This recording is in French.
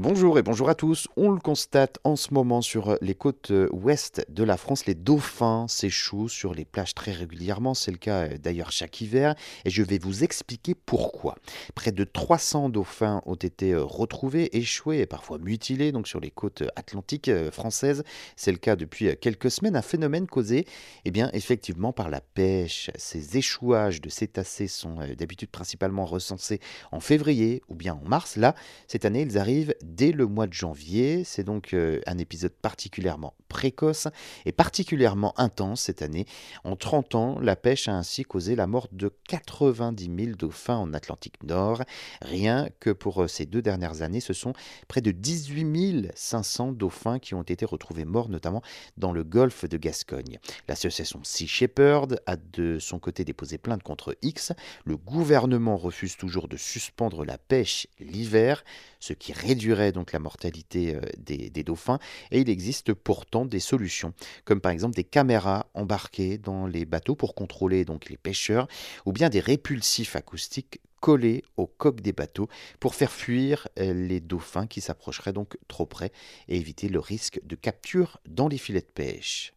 Bonjour et bonjour à tous. On le constate en ce moment sur les côtes ouest de la France, les dauphins s'échouent sur les plages très régulièrement. C'est le cas euh, d'ailleurs chaque hiver et je vais vous expliquer pourquoi. Près de 300 dauphins ont été euh, retrouvés, échoués et parfois mutilés donc sur les côtes atlantiques euh, françaises. C'est le cas depuis quelques semaines, un phénomène causé eh bien effectivement par la pêche. Ces échouages de cétacés sont d'habitude principalement recensés en février ou bien en mars. Là, cette année, ils arrivent dès le mois de janvier. C'est donc euh, un épisode particulièrement précoce et particulièrement intense cette année. En 30 ans, la pêche a ainsi causé la mort de 90 000 dauphins en Atlantique Nord. Rien que pour euh, ces deux dernières années, ce sont près de 18 500 dauphins qui ont été retrouvés morts, notamment dans le golfe de Gascogne. L'association Sea Shepherd a de son côté déposé plainte contre X. Le gouvernement refuse toujours de suspendre la pêche l'hiver, ce qui réduirait donc la mortalité euh, des, dauphins. Et il existe pourtant des solutions, comme par exemple des caméras embarquées dans les bateaux pour contrôler donc les pêcheurs, ou bien des répulsifs acoustiques collés aux coques des bateaux pour faire fuir euh, les dauphins qui s'approcheraient donc trop près et éviter le risque de capture dans les filets de pêche.